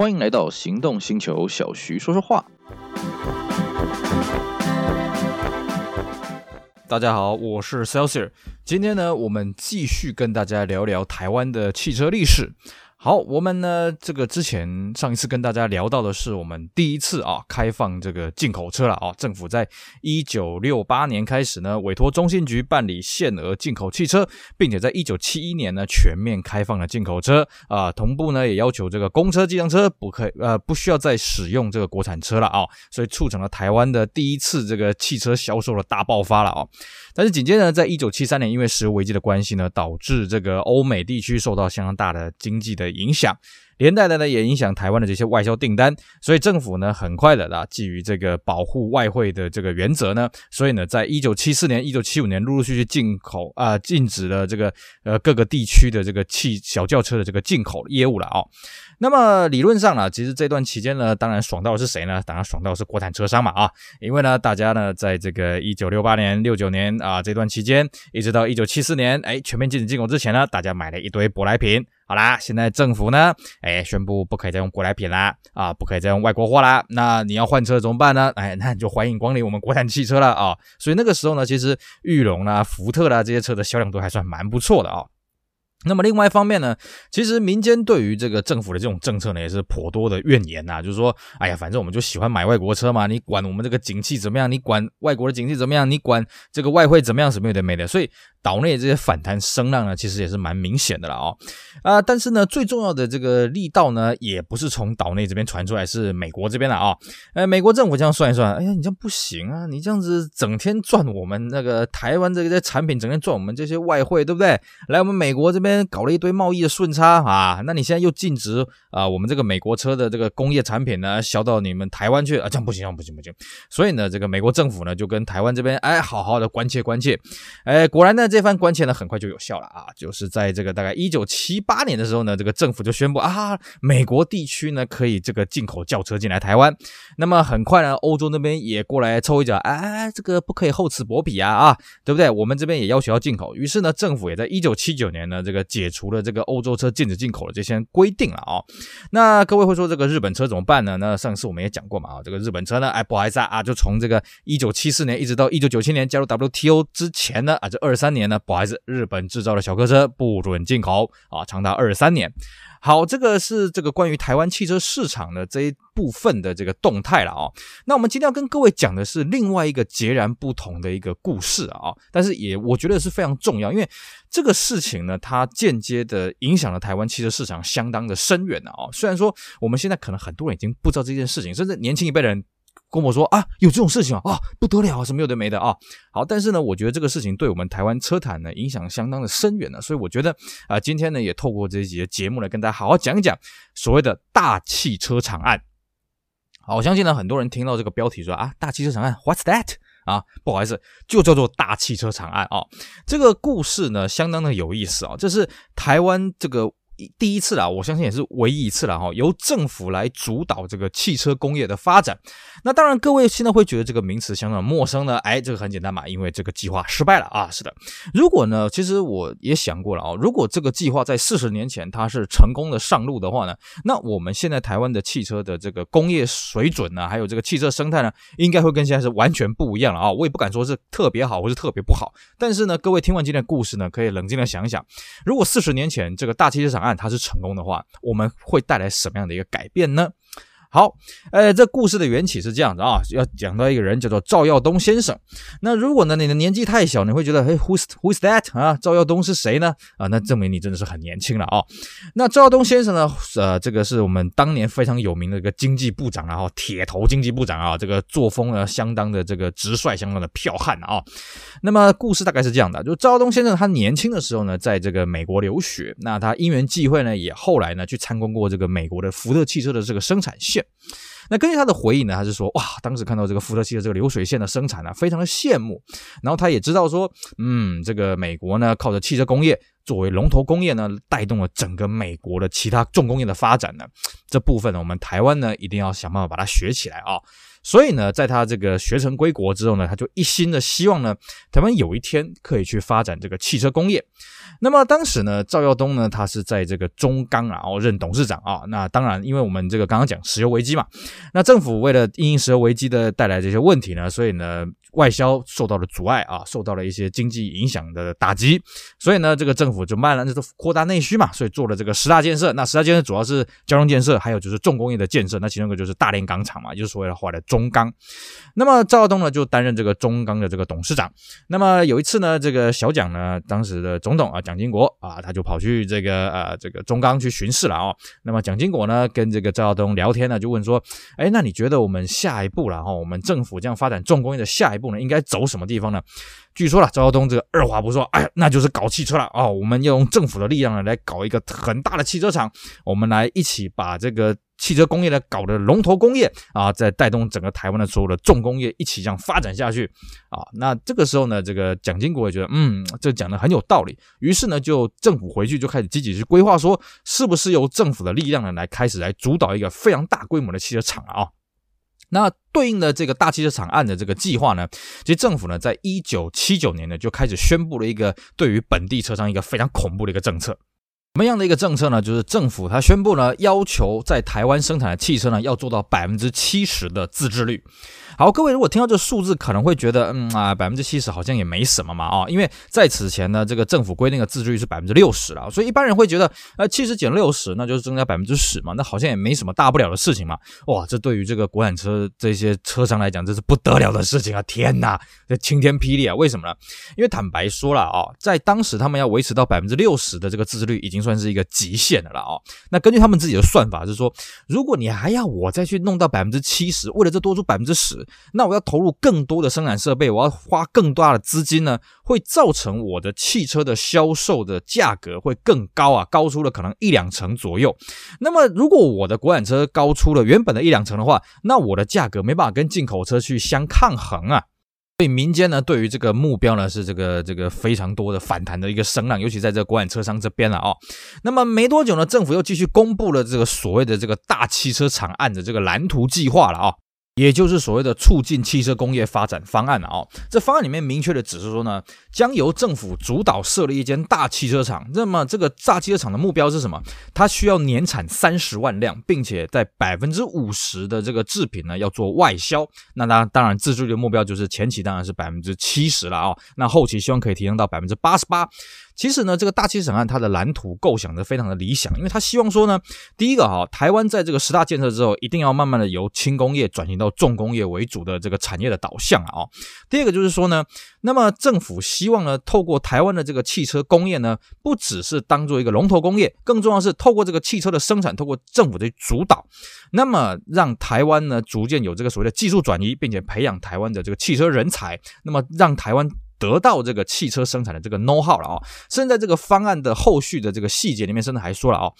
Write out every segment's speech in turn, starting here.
欢迎来到行动星球，小徐说说话。大家好，我是 Celsius，今天呢，我们继续跟大家聊聊台湾的汽车历史。好，我们呢，这个之前上一次跟大家聊到的是我们第一次啊开放这个进口车了啊，政府在一九六八年开始呢，委托中信局办理限额进口汽车，并且在一九七一年呢全面开放了进口车啊，同步呢也要求这个公车、计程车不可以呃不需要再使用这个国产车了啊，所以促成了台湾的第一次这个汽车销售的大爆发了啊。但是紧接着呢，在一九七三年，因为石油危机的关系呢，导致这个欧美地区受到相当大的经济的影响，连带的呢也影响台湾的这些外销订单，所以政府呢很快的啊，基于这个保护外汇的这个原则呢，所以呢，在一九七四年、一九七五年陆陆续续进口啊、禁止了这个呃各个地区的这个汽小轿车的这个进口业务了啊、那么理论上呢，其实这段期间呢，当然爽到的是谁呢？当然爽到是国产车商嘛啊，因为呢，大家呢，在这个一九六八年、六九年啊这段期间，一直到一九七四年，哎，全面禁止进口之前呢，大家买了一堆舶来品。好啦，现在政府呢，哎，宣布不可以再用舶来品啦，啊，不可以再用外国货啦。那你要换车怎么办呢？哎，那你就欢迎光临我们国产汽车了啊。所以那个时候呢，其实裕隆啦、福特啦这些车的销量都还算蛮不错的啊。那么另外一方面呢，其实民间对于这个政府的这种政策呢，也是颇多的怨言呐。就是说，哎呀，反正我们就喜欢买外国车嘛，你管我们这个景气怎么样？你管外国的景气怎么样？你管这个外汇怎么样？什么有的没的。所以岛内这些反弹声浪呢，其实也是蛮明显的了啊。啊，但是呢，最重要的这个力道呢，也不是从岛内这边传出来，是美国这边的啊。呃，美国政府这样算一算，哎呀，你这样不行啊，你这样子整天赚我们那个台湾这些产品，整天赚我们这些外汇，对不对？来我们美国这边。搞了一堆贸易的顺差啊，那你现在又禁止啊，我们这个美国车的这个工业产品呢销到你们台湾去啊，这样不行，这样不行，不行。所以呢，这个美国政府呢就跟台湾这边哎好好的关切关切，哎，果然呢这番关切呢很快就有效了啊，就是在这个大概一九七八年的时候呢，这个政府就宣布啊，美国地区呢可以这个进口轿车进来台湾。那么很快呢，欧洲那边也过来凑一脚，哎，这个不可以厚此薄彼啊啊，对不对？我们这边也要求要进口，于是呢，政府也在一九七九年呢这个解除了这个欧洲车禁止进口的这些规定了啊、那各位会说这个日本车怎么办呢？那上次我们也讲过嘛啊，这个日本车呢，哎，不好意思啊，就从这个一九七四年一直到一九九七年加入 WTO 之前呢啊，这二三年呢，不好意思，日本制造的小客车不准进口啊，长达二三年。好，这个是这个关于台湾汽车市场的这一部分的这个动态了啊、哦。那我们今天要跟各位讲的是另外一个截然不同的一个故事啊，但是也我觉得是非常重要，因为这个事情呢，它间接的影响了台湾汽车市场相当的深远的啊。虽然说我们现在可能很多人已经不知道这件事情，甚至年轻一辈的人。跟我说啊，有这种事情啊，啊不得了啊，什么有的没的啊。好，但是呢，我觉得这个事情对我们台湾车坛呢影响相当的深远呢，所以我觉得啊，今天呢也透过这一节节目来跟大家好好讲一讲所谓的大汽车惨案。好，我相信呢很多人听到这个标题说啊，大汽车惨案，What's that？啊，不好意思，就叫做大汽车惨案啊。这个故事呢相当的有意思啊，这是台湾这个。第一次啦，我相信也是唯一一次了哈，由政府来主导这个汽车工业的发展。那当然，各位现在会觉得这个名词相当陌生呢。哎，这个很简单嘛，因为这个计划失败了啊。是的，如果呢，其实我也想过了啊，如果这个计划在四十年前它是成功的上路的话呢，那我们现在台湾的汽车的这个工业水准呢，还有这个汽车生态呢，应该会跟现在是完全不一样了啊。我也不敢说是特别好或是特别不好，但是呢，各位听完今天的故事呢，可以冷静的想一想，如果四十年前这个大汽车惨案它是成功的话，我们会带来什么样的一个改变呢？好，呃，这故事的缘起是这样子啊，要讲到一个人叫做赵耀东先生。那如果呢，你的年纪太小，你会觉得，嘿，who's who's that 啊？赵耀东是谁呢？啊，那证明你真的是很年轻了啊。那赵耀东先生呢，呃，这个是我们当年非常有名的一个经济部长，然后铁头经济部长啊，这个作风呢相当的这个直率，相当的剽悍啊。那么故事大概是这样的，就赵耀东先生他年轻的时候呢，在这个美国留学，那他因缘际会呢，也后来呢去参观过这个美国的福特汽车的这个生产线。那根据他的回忆呢，他是说哇，当时看到这个福特汽车这个流水线的生产呢，非常的羡慕。然后他也知道说，嗯，这个美国呢，靠着汽车工业作为龙头工业呢，带动了整个美国的其他重工业的发展呢。这部分呢，我们台湾呢，一定要想办法把它学起来啊。所以呢，在他这个学成归国之后呢，他就一心的希望呢，台湾有一天可以去发展这个汽车工业。那么当时呢，赵耀东呢，他是在这个中钢啊，然后任董事长啊。那当然，因为我们这个刚刚讲石油危机嘛，那政府为了因应石油危机的带来这些问题呢，所以呢。外销受到了阻碍啊，受到了一些经济影响的打击，所以呢，这个政府就慢慢的就扩大内需嘛，所以做了这个十大建设。那十大建设主要是交通建设，还有就是重工业的建设。那其中一个就是大连钢厂嘛，就是所谓的后来中钢。那么赵耀东呢，就担任这个中钢的这个董事长。那么有一次呢，这个小蒋呢，当时的总统啊，蒋经国啊，他就跑去这个呃这个中钢去巡视了啊。那么蒋经国呢，跟这个赵耀东聊天呢，就问说，哎，那你觉得我们下一步了哈，我们政府这样发展重工业的下一步呢，应该走什么地方呢？据说了，赵耀东这个二话不说，哎，那就是搞汽车了哦。我们要用政府的力量呢，来搞一个很大的汽车厂，我们来一起把这个汽车工业呢搞的龙头工业啊，再带动整个台湾的所有的重工业一起这样发展下去啊。那这个时候呢，这个蒋经国也觉得，嗯，这讲的很有道理。于是呢，就政府回去就开始积极去规划，说是不是由政府的力量呢来开始来主导一个非常大规模的汽车厂啊。那对应的这个大汽车厂案的这个计划呢，其实政府呢，在一九七九年呢，就开始宣布了一个对于本地车商一个非常恐怖的一个政策。什么样的一个政策呢？就是政府它宣布呢，要求在台湾生产的汽车呢，要做到百分之七十的自制率。好，各位如果听到这数字，可能会觉得，嗯啊，百分之七十好像也没什么嘛啊，因为在此前呢，这个政府规定的自制率是百分之六十了，所以一般人会觉得，呃，七十减六十，那就是增加百分之十嘛，那好像也没什么大不了的事情嘛。哇，这对于这个国产车这些车商来讲，这是不得了的事情啊！天哪，这晴天霹雳啊！为什么呢？因为坦白说了啊，在当时他们要维持到百分之六十的这个自制率，已经算是一个极限的了啊！那根据他们自己的算法是说，如果你还要我再去弄到百分之七十，为了这多出百分之十，那我要投入更多的生产设备，我要花更大的资金呢，会造成我的汽车的销售的价格会更高啊，高出了可能一两成左右。那么如果我的国产车高出了原本的一两成的话，那我的价格没办法跟进口车去相抗衡啊。所以民间呢，对于这个目标呢，是这个这个非常多的反弹的一个声浪，尤其在这个国产车商这边了啊、哦。那么没多久呢，政府又继续公布了这个所谓的这个大汽车厂案的这个蓝图计划了啊、哦。也就是所谓的促进汽车工业发展方案了啊、哦，这方案里面明确的指示说呢，将由政府主导设立一间大汽车厂。那么这个大汽车厂的目标是什么？它需要年产三十万辆，并且在百分之五十的这个制品呢要做外销。那当，当然自制率的目标就是前期当然是百分之七十了啊、那后期希望可以提升到百分之八十八。其实呢，这个大气审案它的蓝图构想的非常的理想，因为他希望说呢，第一个哈，台湾在这个十大建设之后，一定要慢慢的由轻工业转型到重工业为主的这个产业的导向啊。第二个就是说呢，那么政府希望呢，透过台湾的这个汽车工业呢，不只是当做一个龙头工业，更重要是透过这个汽车的生产，透过政府的主导，那么让台湾呢逐渐有这个所谓的技术转移，并且培养台湾的这个汽车人才，那么让台湾。得到这个汽车生产的这个 know how 了啊，甚至在这个方案的后续的这个细节里面，甚至还说了啊。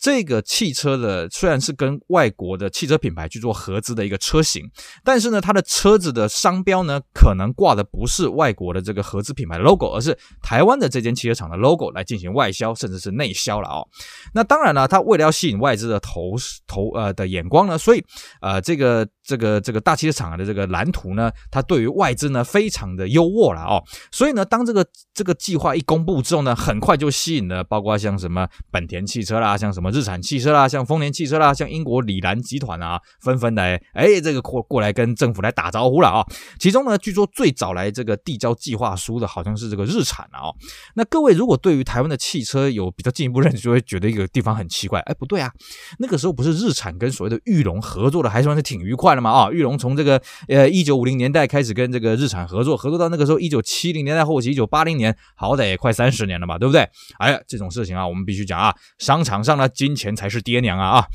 这个汽车的虽然是跟外国的汽车品牌去做合资的一个车型，但是呢，它的车子的商标呢，可能挂的不是外国的这个合资品牌的 logo，而是台湾的这间汽车厂的 logo 来进行外销，甚至是内销了哦。那当然了，它为了要吸引外资的投投呃的眼光呢，所以呃这个这个这个大汽车厂的这个蓝图呢，它对于外资呢非常的优渥了哦。所以呢，当这个这个计划一公布之后呢，很快就吸引了包括像什么本田汽车啦，像什么。日产汽车啦，像丰田汽车啦，像英国礼兰集团啊，纷纷来，哎，这个过过来跟政府来打招呼了啊。其中呢，据说最早来这个递交计划书的好像是这个日产啊。那各位如果对于台湾的汽车有比较进一步认识，就会觉得一个地方很奇怪。哎，不对啊，那个时候不是日产跟所谓的玉龙合作的，还算是挺愉快的嘛啊。玉龙从这个呃一九五零年代开始跟这个日产合作，合作到那个时候一九七七零年代后期，一九八零年，好歹也快三十年了吧，对不对？哎呀，这种事情啊，我们必须讲啊，商场上的。金钱才是爹娘啊啊！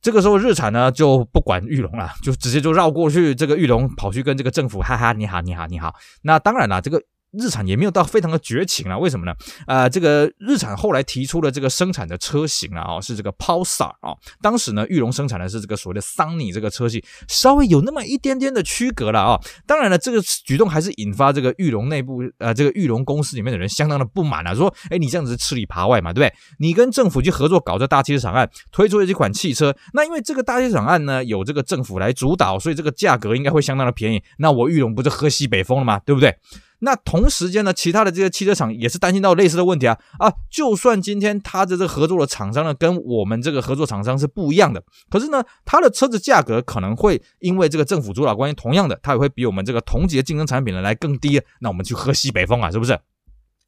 这个时候日产呢就不管玉龙了，就直接就绕过去，这个玉龙跑去跟这个政府哈哈，你好你好你好。那当然了，这个。日产也没有到非常的绝情了，为什么呢？呃，这个日产后来提出了这个生产的车型啊，哦，是这个 Pulsar 啊。当时呢，玉龙生产的是这个所谓的 Sunny 这个车系，稍微有那么一点点的区隔了啊。当然了，这个举动还是引发这个玉龙内部呃，这个玉龙公司里面的人相当的不满啊，说，哎，你这样子吃里扒外嘛，对不对？你跟政府去合作搞这大汽车厂案，推出了这款汽车，那因为这个大汽车厂案呢有这个政府来主导，所以这个价格应该会相当的便宜。那我玉龙不是喝西北风了吗？对不对？那同时间呢，其他的这些汽车厂也是担心到类似的问题啊啊！就算今天他的这个合作的厂商呢，跟我们这个合作厂商是不一样的，可是呢，他的车子价格可能会因为这个政府主导关系，同样的，它也会比我们这个同级的竞争产品呢来更低。那我们去喝西北风啊，是不是？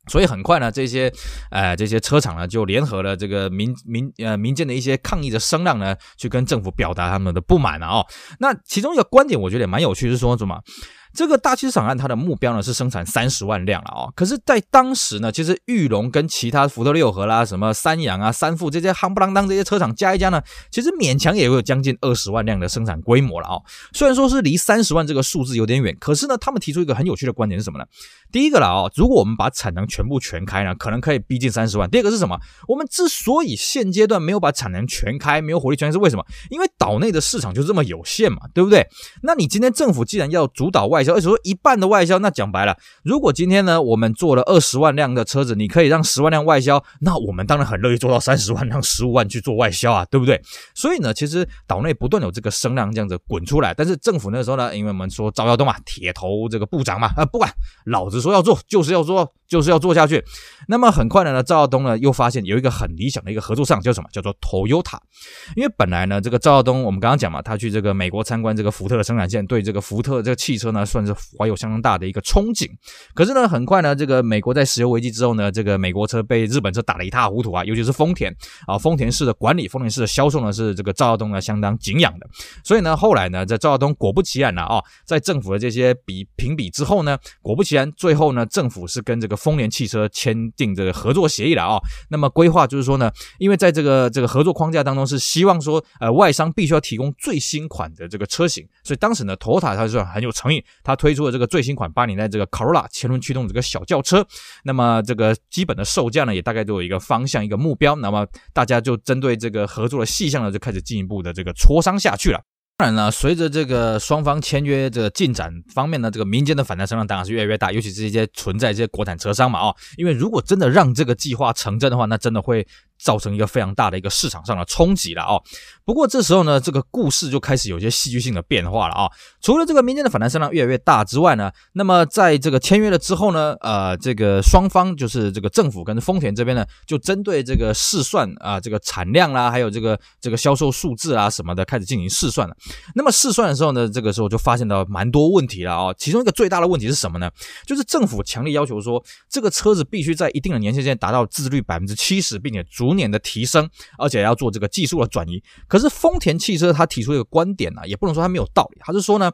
所以很快呢，这些呃这些车厂呢就联合了这个民民呃民间的一些抗议的声浪呢，去跟政府表达他们的不满了哦。那其中一个观点，我觉得也蛮有趣，是说什么？这个大汽车厂案，它的目标呢是生产三十万辆了哦。可是，在当时呢，其实裕隆跟其他福特六和啦、什么三阳啊、三富这些夯不啷当这些车厂加一加呢，其实勉强也有将近二十万辆的生产规模了哦。虽然说是离三十万这个数字有点远，可是呢，他们提出一个很有趣的观点是什么呢？第一个了哦，如果我们把产能全部全开呢，可能可以逼近三十万。第二个是什么？我们之所以现阶段没有把产能全开，没有火力全开，是为什么？因为岛内的市场就这么有限嘛，对不对？那你今天政府既然要主导外销，而且说一半的外销，那讲白了，如果今天呢，我们做了二十万辆的车子，你可以让十万辆外销，那我们当然很乐意做到三十万辆、十五万去做外销啊，对不对？所以呢，其实岛内不断有这个声浪这样子滚出来，但是政府那时候呢，因为我们说赵耀东啊，铁头这个部长嘛，啊，不管老子。说要做就是要做，就是要做下去。那么很快的呢，赵耀东呢又发现有一个很理想的一个合作商叫什么？叫做 Toyota。因为本来呢，这个赵耀东我们刚刚讲嘛，他去这个美国参观这个福特的生产线，对这个福特这个汽车呢算是怀有相当大的一个憧憬。可是呢，很快呢，这个美国在石油危机之后呢，这个美国车被日本车打得一塌糊涂啊，尤其是丰田啊，丰田式的管理，丰田式的销售呢是这个赵耀东呢相当敬仰的。所以呢，后来呢，在赵耀东果不其然了啊，在政府的这些比评比之后呢，果不其然。最后呢，政府是跟这个丰田汽车签订这个合作协议了啊。那么规划就是说呢，因为在这个这个合作框架当中是希望说，呃，外商必须要提供最新款的这个车型，所以当时呢，Toyota 它是很有诚意，它推出了这个最新款八零代这个 Corolla 前轮驱动这个小轿车。那么这个基本的售价呢，也大概都有一个方向一个目标。那么大家就针对这个合作的细项呢，就开始进一步的这个磋商下去了。当然了，随着这个双方签约的进展方面呢，这个民间的反弹声浪当然是越来越大，尤其是一些存在这些国产车商嘛，哦，因为如果真的让这个计划成真的话，那真的会。造成一个非常大的一个市场上的冲击了哦。不过这时候呢，这个故事就开始有些戏剧性的变化了啊。除了这个民间的反弹声浪越来越大之外呢，那么在这个签约了之后呢，呃，这个双方就是这个政府跟丰田这边呢，就针对这个试算啊，这个产量啦，还有这个这个销售数字啊什么的，开始进行试算了。那么试算的时候呢，这个时候就发现到蛮多问题了啊。其中一个最大的问题是什么呢？就是政府强烈要求说，这个车子必须在一定的年限内达到自制率百分之七十，并且逐年的提升，而且要做这个技术的转移。可是丰田汽车他提出一个观点呢、也不能说他没有道理，他是说呢。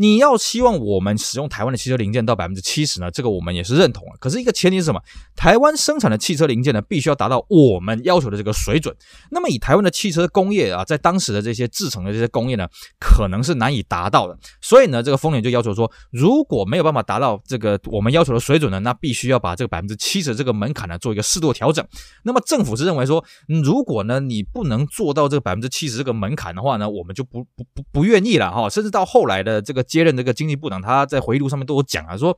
你要希望我们使用台湾的汽车零件到百分之七十呢？这个我们也是认同的。可是一个前提是什么？台湾生产的汽车零件呢，必须要达到我们要求的这个水准。那么以台湾的汽车工业啊，在当时的这些制程的这些工业呢，可能是难以达到的。所以呢，这个丰田就要求说，如果没有办法达到这个我们要求的水准呢，那必须要把这个百分之七十这个门槛呢做一个适度调整。那么政府是认为说，如果呢你不能做到这个百分之七十这个门槛的话呢，我们就不不不不愿意了哈。甚至到后来的这个。接任这个经济部长，他在回忆录上面都有讲啊，说，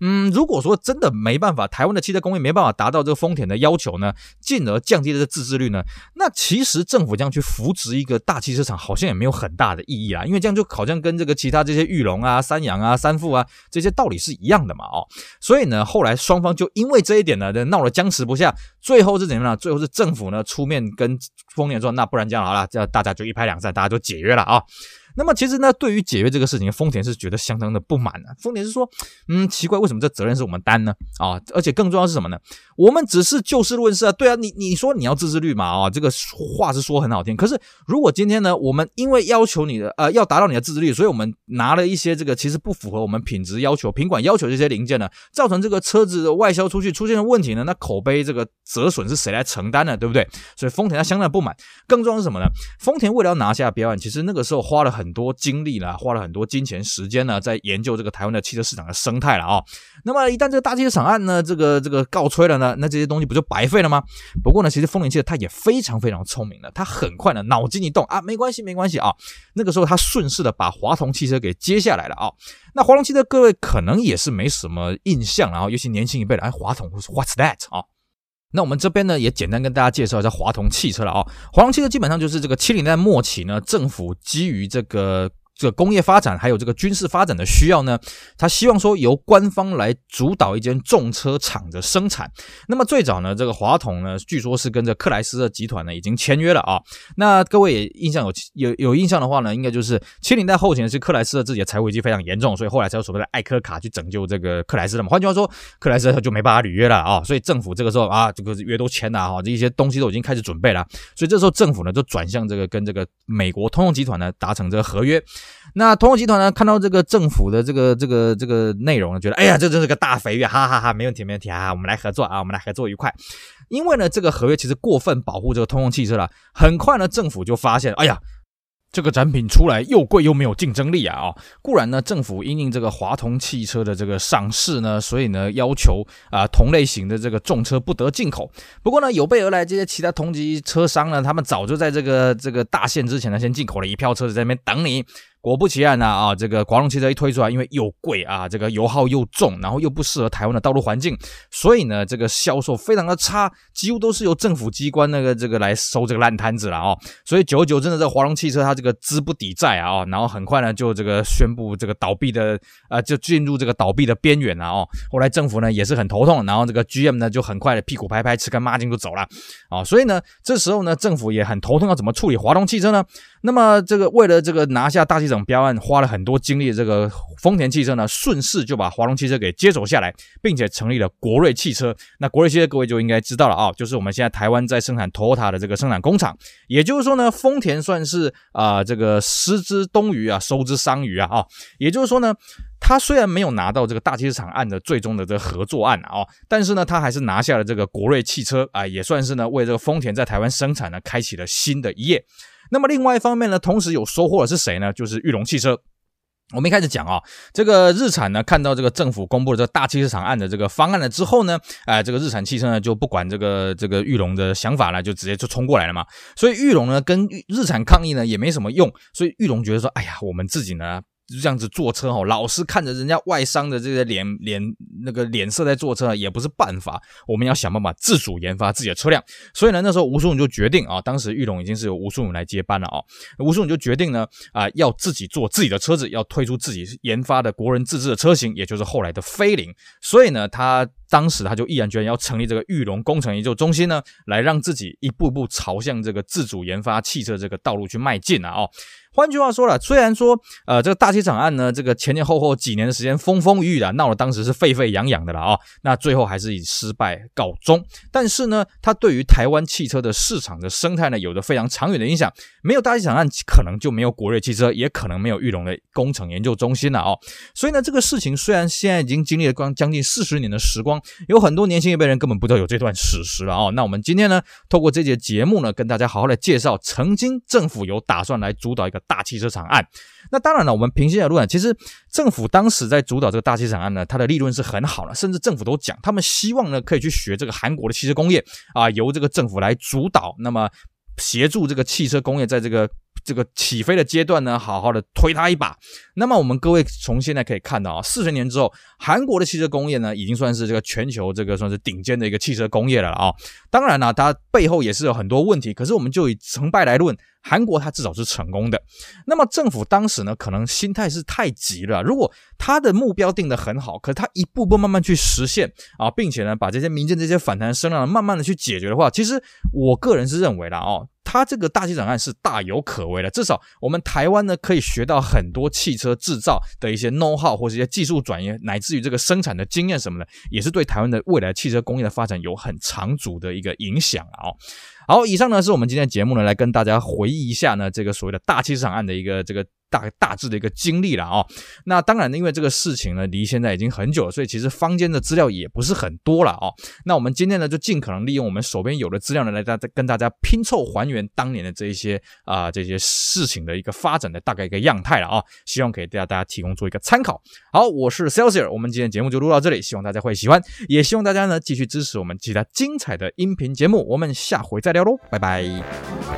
嗯，如果说真的没办法，台湾的汽车工业没办法达到这个丰田的要求呢，进而降低这个自制率呢，那其实政府这样去扶植一个大汽车厂，好像也没有很大的意义啦，因为这样就好像跟这个其他这些裕隆啊、三洋啊、三富啊这些道理是一样的嘛，哦，所以呢，后来双方就因为这一点呢，闹得僵持不下，最后是怎样呢？最后是政府呢出面跟丰田说，那不然这样好了，这样大家就一拍两散，大家就解约了啊。那么其实呢，对于解约这个事情，丰田是觉得相当的不满的。丰田是说，嗯，奇怪，为什么这责任是我们担呢？啊，而且更重要是什么呢？我们只是就事论事啊。对啊，你你说你要自制率嘛，啊，这个话是说很好听。可是如果今天呢，我们因为要求你的呃要达到你的自制率，所以我们拿了一些这个其实不符合我们品质要求、品管要求这些零件呢，造成这个车子的外销出去出现了问题呢，那口碑这个折损是谁来承担呢？对不对？所以丰田它相当的不满。更重要是什么呢？丰田为了要拿下标案，其实那个时候花了很。很多精力啦，花了很多金钱时间呢，在研究这个台湾的汽车市场的生态了啊。那么一旦这个大汽车厂案呢，这个这个告吹了呢，那这些东西不就白费了吗？不过呢，其实丰田汽车它也非常非常聪明的，它很快呢脑筋一动啊，没关系没关系啊。那个时候它顺势的把华童汽车给接下来了啊。那华童汽车各位可能也是没什么印象，然后尤其年轻一辈的，哎，华童，What's that 啊？那我们这边呢，也简单跟大家介绍一下华童汽车了啊。华童汽车基本上就是这个七零年代末期呢，政府基于这个这个工业发展还有这个军事发展的需要呢，他希望说由官方来主导一间重车厂的生产。那么最早呢，这个华统呢，据说是跟着克莱斯勒集团呢已经签约了啊。那各位也印象有有有印象的话呢，应该就是七零代后期是克莱斯勒自己的财务危机非常严重，所以后来才有所谓的艾柯卡去拯救这个克莱斯勒嘛。换句话说，克莱斯勒就没办法履约了啊。所以政府这个时候啊，这个约都签了哈，这一些东西都已经开始准备了。所以这时候政府呢就转向这个跟这个美国通用集团呢达成这个合约。那通用集团呢，看到这个政府的这个这个这个内容呢，觉得哎呀，这真是个大肥鱼，哈哈哈，没问题没问题啊，我们来合作啊，我们来合作愉快。因为呢，这个合约其实过分保护这个通用汽车了，很快呢，政府就发现，哎呀。这个产品出来又贵又没有竞争力啊！哦，固然呢，政府因应这个华通汽车的这个上市呢，所以呢要求啊同类型的这个重车不得进口。不过呢，有备而来这些其他同级车商呢，他们早就在这个这个大限之前呢，先进口了一票车子在那边等你。果不其然呢，啊，这个华龙汽车一推出来，因为又贵啊，这个油耗又重，然后又不适合台湾的道路环境，所以呢，这个销售非常的差，几乎都是由政府机关那个这个来收这个烂摊子了哦。所以久而久之呢，这华龙汽车它这个资不抵债啊，然后很快呢就这个宣布这个倒闭的啊，就进入这个倒闭的边缘了哦。后来政府呢也是很头痛，然后这个 GM 呢就很快的屁股拍拍吃干抹净就走了啊。所以呢，这时候呢政府也很头痛，要怎么处理华龙汽车呢？那么这个为了这个拿下大气层标案，花了很多精力这个丰田汽车呢，顺势就把华龙汽车给接手下来，并且成立了国瑞汽车。那国瑞汽车各位就应该知道了啊，就是我们现在台湾在生产 Toyota 的这个生产工厂。也就是说呢，丰田算是啊、这个失之东隅啊，收之桑榆啊啊。也就是说呢，他虽然没有拿到这个大汽车厂案的最终的这个合作案啊，但是呢，他还是拿下了这个国瑞汽车啊，也算是呢为这个丰田在台湾生产呢开启了新的一页。那么另外一方面呢，同时有收获的是谁呢？就是玉龙汽车。我们一开始讲啊，这个日产呢，看到这个政府公布了这个大汽车厂案的这个方案了之后呢，哎，这个日产汽车呢就不管这个这个玉龙的想法了，就直接就冲过来了嘛。所以玉龙呢跟日产抗议呢也没什么用，所以玉龙觉得说，哎呀，我们自己呢。就这样子坐车哦，老是看着人家外商的这个脸脸那个脸色在坐车也不是办法。我们要想办法自主研发自己的车辆。所以呢，那时候吴叔永就决定啊，当时玉龙已经是由吴叔永来接班了啊。吴叔永就决定呢啊，要自己做自己的车子，要推出自己研发的国人自制的车型，也就是后来的飞凌。所以呢，他当时他就毅然决然要成立这个玉龙工程研究中心呢，来让自己一步步朝向这个自主研发汽车这个道路去迈进啊。哦。换句话说了，虽然说，呃，这个大机场案呢，这个前前后后几年的时间风风雨雨的闹得，当时是沸沸扬扬的了啊、那最后还是以失败告终。但是呢，它对于台湾汽车的市场的生态呢，有着非常长远的影响。没有大汽厂案，可能就没有国瑞汽车，也可能没有玉龙的工程研究中心了哦。所以呢，这个事情虽然现在已经经历了光将近四十年的时光，有很多年轻一辈人根本不知道有这段史实了哦。那我们今天呢，透过这节节目呢，跟大家好好的介绍，曾经政府有打算来主导一个。大汽车厂案，那当然了，我们平心而论，其实政府当时在主导这个大汽车厂案呢，它的利润是很好的，甚至政府都讲，他们希望呢可以去学这个韩国的汽车工业啊，由这个政府来主导，那么协助这个汽车工业在这个。这个起飞的阶段呢，好好的推它一把。那么我们各位从现在可以看到啊，四十年之后，韩国的汽车工业呢，已经算是这个全球这个算是顶尖的一个汽车工业了啊。当然了，它背后也是有很多问题。可是我们就以成败来论，韩国它至少是成功的。那么政府当时呢，可能心态是太急了。如果他的目标定得很好，可是他一步步慢慢去实现啊，并且呢，把这些民间这些反弹声浪慢慢的去解决的话，其实我个人是认为的哦。它这个大气场案是大有可为的，至少我们台湾呢可以学到很多汽车制造的一些 know how 或是一些技术转移，乃至于这个生产的经验什么的，也是对台湾的未来汽车工业的发展有很长足的一个影响啊。好，以上呢是我们今天节目呢，来跟大家回忆一下呢这个所谓的大汽车厂案的一个这个。大大致的一个经历了啊，那当然呢，因为这个事情呢离现在已经很久了，所以其实坊间的资料也不是很多了啊。那我们今天呢就尽可能利用我们手边有的资料呢，来大跟大家拼凑还原当年的这一些啊、这些事情的一个发展的大概一个样态了啊。希望给大家大家提供做一个参考。好，我是 Celsius，我们今天节目就录到这里，希望大家会喜欢，也希望大家呢继续支持我们其他精彩的音频节目。我们下回再聊喽，拜拜。